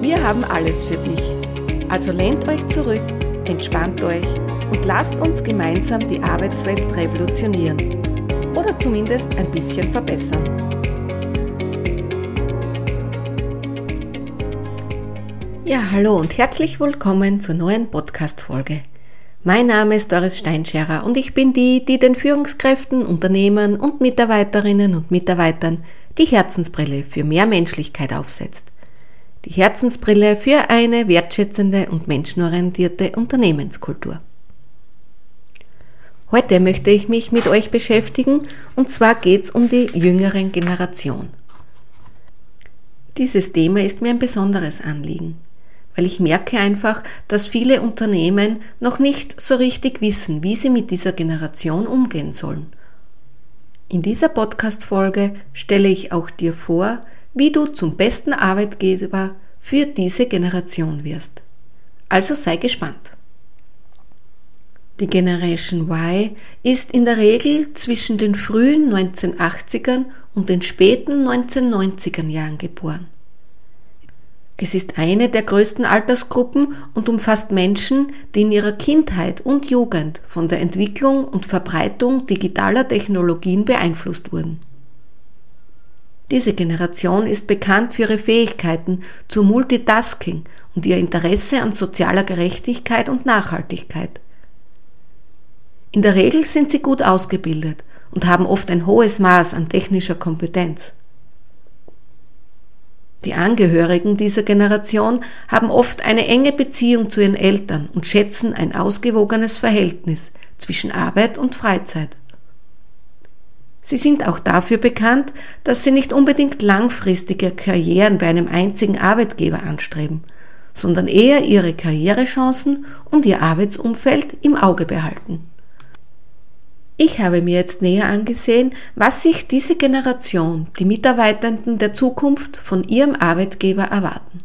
Wir haben alles für dich. Also lehnt euch zurück, entspannt euch und lasst uns gemeinsam die Arbeitswelt revolutionieren. Oder zumindest ein bisschen verbessern. Ja, hallo und herzlich willkommen zur neuen Podcast-Folge. Mein Name ist Doris Steinscherer und ich bin die, die den Führungskräften, Unternehmern und Mitarbeiterinnen und Mitarbeitern die Herzensbrille für mehr Menschlichkeit aufsetzt. Die Herzensbrille für eine wertschätzende und menschenorientierte Unternehmenskultur. Heute möchte ich mich mit euch beschäftigen und zwar geht es um die jüngeren Generation. Dieses Thema ist mir ein besonderes Anliegen, weil ich merke einfach, dass viele Unternehmen noch nicht so richtig wissen, wie sie mit dieser Generation umgehen sollen. In dieser Podcast-Folge stelle ich auch dir vor, wie du zum besten Arbeitgeber für diese Generation wirst. Also sei gespannt. Die Generation Y ist in der Regel zwischen den frühen 1980ern und den späten 1990er Jahren geboren. Es ist eine der größten Altersgruppen und umfasst Menschen, die in ihrer Kindheit und Jugend von der Entwicklung und Verbreitung digitaler Technologien beeinflusst wurden. Diese Generation ist bekannt für ihre Fähigkeiten zu Multitasking und ihr Interesse an sozialer Gerechtigkeit und Nachhaltigkeit. In der Regel sind sie gut ausgebildet und haben oft ein hohes Maß an technischer Kompetenz. Die Angehörigen dieser Generation haben oft eine enge Beziehung zu ihren Eltern und schätzen ein ausgewogenes Verhältnis zwischen Arbeit und Freizeit. Sie sind auch dafür bekannt, dass sie nicht unbedingt langfristige Karrieren bei einem einzigen Arbeitgeber anstreben, sondern eher ihre Karrierechancen und ihr Arbeitsumfeld im Auge behalten. Ich habe mir jetzt näher angesehen, was sich diese Generation, die Mitarbeitenden der Zukunft, von ihrem Arbeitgeber erwarten.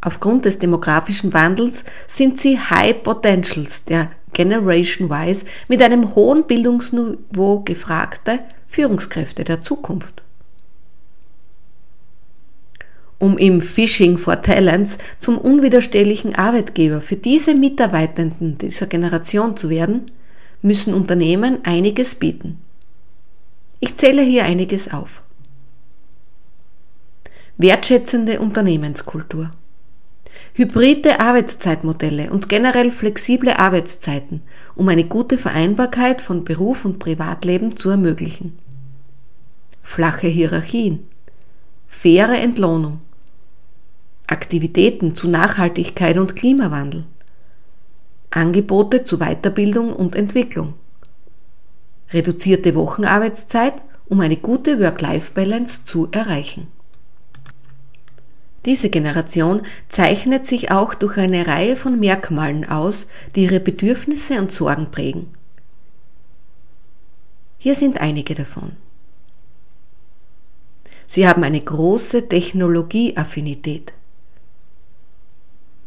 Aufgrund des demografischen Wandels sind sie High Potentials der Generation Wise mit einem hohen Bildungsniveau gefragte Führungskräfte der Zukunft. Um im Phishing for Talents zum unwiderstehlichen Arbeitgeber für diese Mitarbeitenden dieser Generation zu werden, müssen Unternehmen einiges bieten. Ich zähle hier einiges auf. Wertschätzende Unternehmenskultur. Hybride Arbeitszeitmodelle und generell flexible Arbeitszeiten, um eine gute Vereinbarkeit von Beruf und Privatleben zu ermöglichen. Flache Hierarchien. Faire Entlohnung. Aktivitäten zu Nachhaltigkeit und Klimawandel. Angebote zu Weiterbildung und Entwicklung. Reduzierte Wochenarbeitszeit, um eine gute Work-Life-Balance zu erreichen. Diese Generation zeichnet sich auch durch eine Reihe von Merkmalen aus, die ihre Bedürfnisse und Sorgen prägen. Hier sind einige davon. Sie haben eine große Technologieaffinität.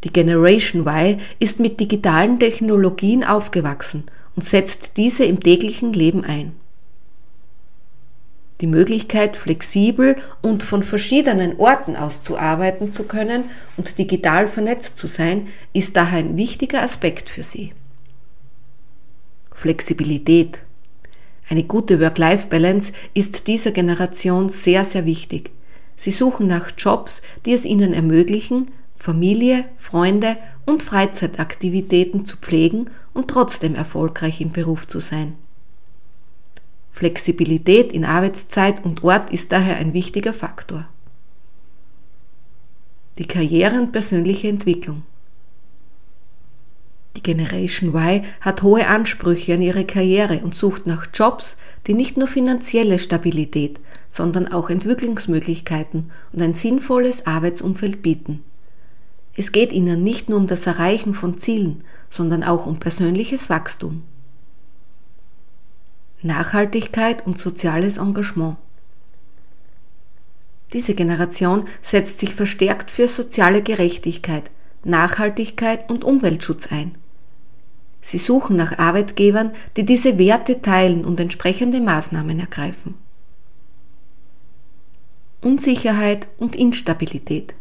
Die Generation Y ist mit digitalen Technologien aufgewachsen und setzt diese im täglichen Leben ein. Die Möglichkeit, flexibel und von verschiedenen Orten aus zu arbeiten zu können und digital vernetzt zu sein, ist daher ein wichtiger Aspekt für Sie. Flexibilität. Eine gute Work-Life-Balance ist dieser Generation sehr, sehr wichtig. Sie suchen nach Jobs, die es ihnen ermöglichen, Familie, Freunde und Freizeitaktivitäten zu pflegen und trotzdem erfolgreich im Beruf zu sein. Flexibilität in Arbeitszeit und Ort ist daher ein wichtiger Faktor. Die Karriere und persönliche Entwicklung. Die Generation Y hat hohe Ansprüche an ihre Karriere und sucht nach Jobs, die nicht nur finanzielle Stabilität, sondern auch Entwicklungsmöglichkeiten und ein sinnvolles Arbeitsumfeld bieten. Es geht ihnen nicht nur um das Erreichen von Zielen, sondern auch um persönliches Wachstum. Nachhaltigkeit und soziales Engagement. Diese Generation setzt sich verstärkt für soziale Gerechtigkeit, Nachhaltigkeit und Umweltschutz ein. Sie suchen nach Arbeitgebern, die diese Werte teilen und entsprechende Maßnahmen ergreifen. Unsicherheit und Instabilität.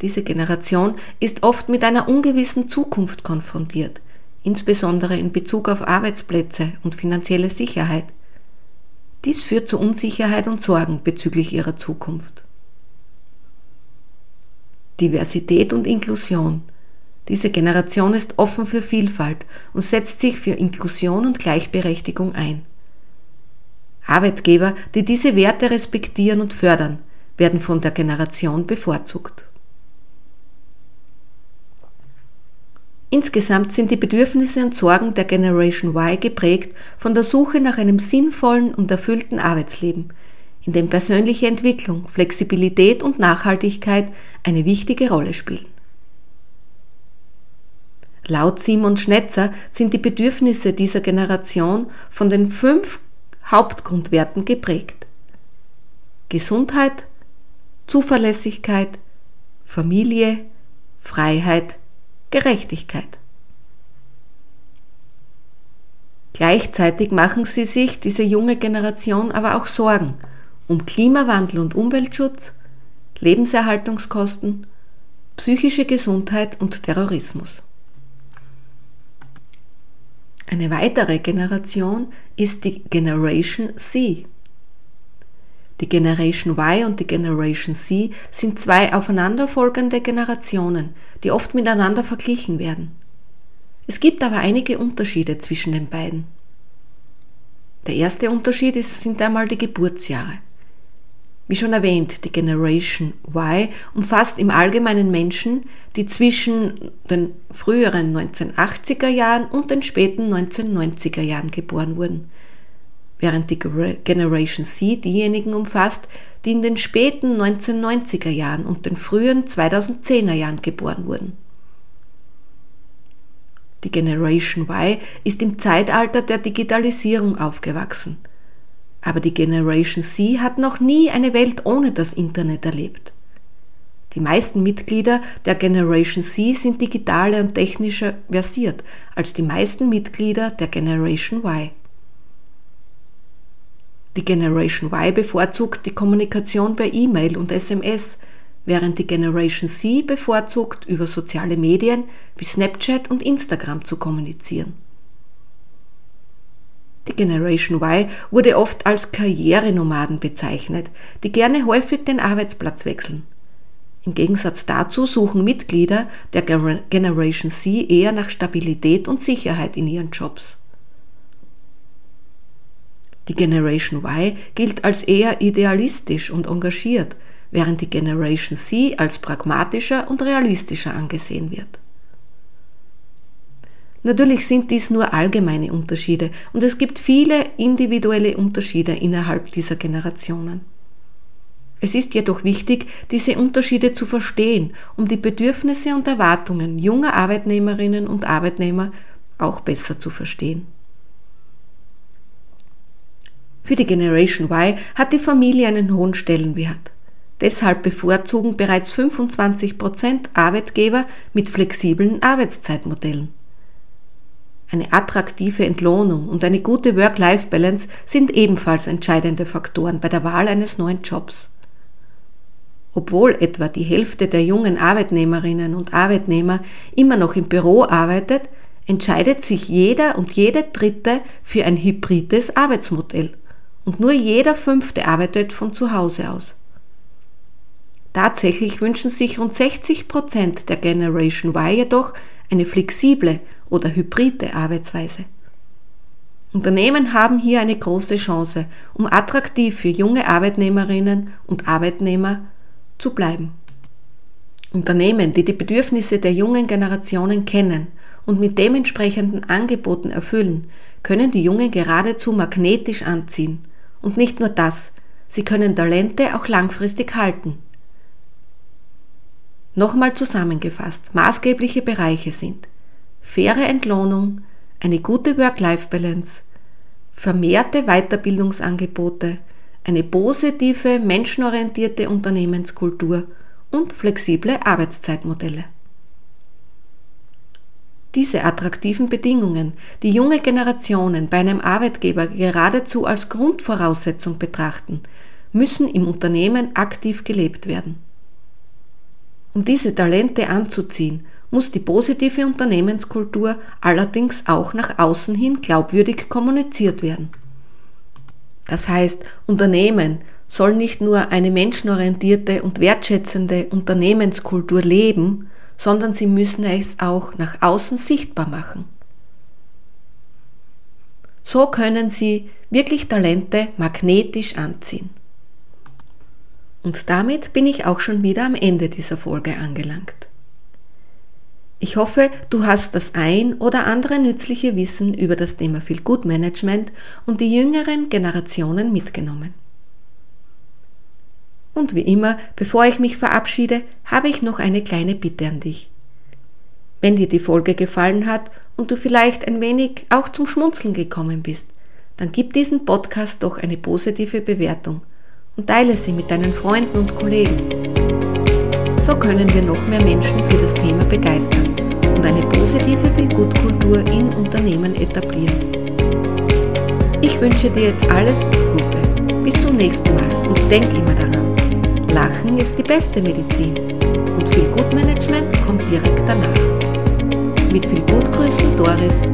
Diese Generation ist oft mit einer ungewissen Zukunft konfrontiert, insbesondere in Bezug auf Arbeitsplätze und finanzielle Sicherheit. Dies führt zu Unsicherheit und Sorgen bezüglich ihrer Zukunft. Diversität und Inklusion. Diese Generation ist offen für Vielfalt und setzt sich für Inklusion und Gleichberechtigung ein. Arbeitgeber, die diese Werte respektieren und fördern, werden von der Generation bevorzugt. Insgesamt sind die Bedürfnisse und Sorgen der Generation Y geprägt von der Suche nach einem sinnvollen und erfüllten Arbeitsleben, in dem persönliche Entwicklung, Flexibilität und Nachhaltigkeit eine wichtige Rolle spielen. Laut Simon Schnetzer sind die Bedürfnisse dieser Generation von den fünf Hauptgrundwerten geprägt. Gesundheit, Zuverlässigkeit, Familie, Freiheit, Gerechtigkeit. Gleichzeitig machen sie sich, diese junge Generation, aber auch Sorgen um Klimawandel und Umweltschutz, Lebenserhaltungskosten, psychische Gesundheit und Terrorismus. Eine weitere Generation ist die Generation C. Die Generation Y und die Generation C sind zwei aufeinanderfolgende Generationen, die oft miteinander verglichen werden. Es gibt aber einige Unterschiede zwischen den beiden. Der erste Unterschied ist, sind einmal die Geburtsjahre. Wie schon erwähnt, die Generation Y umfasst im Allgemeinen Menschen, die zwischen den früheren 1980er Jahren und den späten 1990er Jahren geboren wurden, während die Generation C diejenigen umfasst, die in den späten 1990er Jahren und den frühen 2010er Jahren geboren wurden. Die Generation Y ist im Zeitalter der Digitalisierung aufgewachsen – aber die Generation C hat noch nie eine Welt ohne das Internet erlebt. Die meisten Mitglieder der Generation C sind digitaler und technischer versiert als die meisten Mitglieder der Generation Y. Die Generation Y bevorzugt die Kommunikation per E-Mail und SMS, während die Generation C bevorzugt, über soziale Medien wie Snapchat und Instagram zu kommunizieren. Die Generation Y wurde oft als Karrierenomaden bezeichnet, die gerne häufig den Arbeitsplatz wechseln. Im Gegensatz dazu suchen Mitglieder der Generation C eher nach Stabilität und Sicherheit in ihren Jobs. Die Generation Y gilt als eher idealistisch und engagiert, während die Generation C als pragmatischer und realistischer angesehen wird. Natürlich sind dies nur allgemeine Unterschiede und es gibt viele individuelle Unterschiede innerhalb dieser Generationen. Es ist jedoch wichtig, diese Unterschiede zu verstehen, um die Bedürfnisse und Erwartungen junger Arbeitnehmerinnen und Arbeitnehmer auch besser zu verstehen. Für die Generation Y hat die Familie einen hohen Stellenwert. Deshalb bevorzugen bereits 25 Prozent Arbeitgeber mit flexiblen Arbeitszeitmodellen. Eine attraktive Entlohnung und eine gute Work-Life-Balance sind ebenfalls entscheidende Faktoren bei der Wahl eines neuen Jobs. Obwohl etwa die Hälfte der jungen Arbeitnehmerinnen und Arbeitnehmer immer noch im Büro arbeitet, entscheidet sich jeder und jede Dritte für ein hybrides Arbeitsmodell und nur jeder Fünfte arbeitet von zu Hause aus. Tatsächlich wünschen sich rund 60 Prozent der Generation Y jedoch eine flexible oder hybride Arbeitsweise. Unternehmen haben hier eine große Chance, um attraktiv für junge Arbeitnehmerinnen und Arbeitnehmer zu bleiben. Unternehmen, die die Bedürfnisse der jungen Generationen kennen und mit dementsprechenden Angeboten erfüllen, können die Jungen geradezu magnetisch anziehen Und nicht nur das, sie können Talente auch langfristig halten. Nochmal zusammengefasst, maßgebliche Bereiche sind faire Entlohnung, eine gute Work-Life-Balance, vermehrte Weiterbildungsangebote, eine positive, menschenorientierte Unternehmenskultur und flexible Arbeitszeitmodelle. Diese attraktiven Bedingungen, die junge Generationen bei einem Arbeitgeber geradezu als Grundvoraussetzung betrachten, müssen im Unternehmen aktiv gelebt werden. Um diese Talente anzuziehen, muss die positive Unternehmenskultur allerdings auch nach außen hin glaubwürdig kommuniziert werden. Das heißt, Unternehmen soll nicht nur eine menschenorientierte und wertschätzende Unternehmenskultur leben, sondern sie müssen es auch nach außen sichtbar machen. So können sie wirklich Talente magnetisch anziehen. Und damit bin ich auch schon wieder am Ende dieser Folge angelangt. Ich hoffe, du hast das ein oder andere nützliche Wissen über das Thema Feel Good Management und die jüngeren Generationen mitgenommen. Und wie immer, bevor ich mich verabschiede, habe ich noch eine kleine Bitte an dich. Wenn dir die Folge gefallen hat und du vielleicht ein wenig auch zum Schmunzeln gekommen bist, dann gib diesen Podcast doch eine positive Bewertung und teile sie mit deinen Freunden und Kollegen. So können wir noch mehr Menschen für das Thema begeistern und eine positive Feelgood-Kultur in Unternehmen etablieren. Ich wünsche dir jetzt alles Gute. Bis zum nächsten Mal und denk immer daran, Lachen ist die beste Medizin und Feelgood Management kommt direkt danach. Mit viel Gutgrüßen Doris